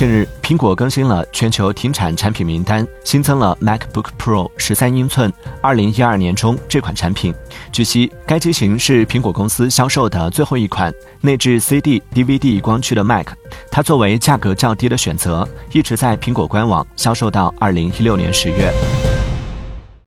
近日苹果更新了全球停产产品名单新增了 mac book pro 十三英寸二零一二年中这款产品。据悉该机型是苹果公司销售的最后一款内置 cd dvd 光驱的 mac 它作为价格较低的选择一直在苹果官网销售到二零一六年十月。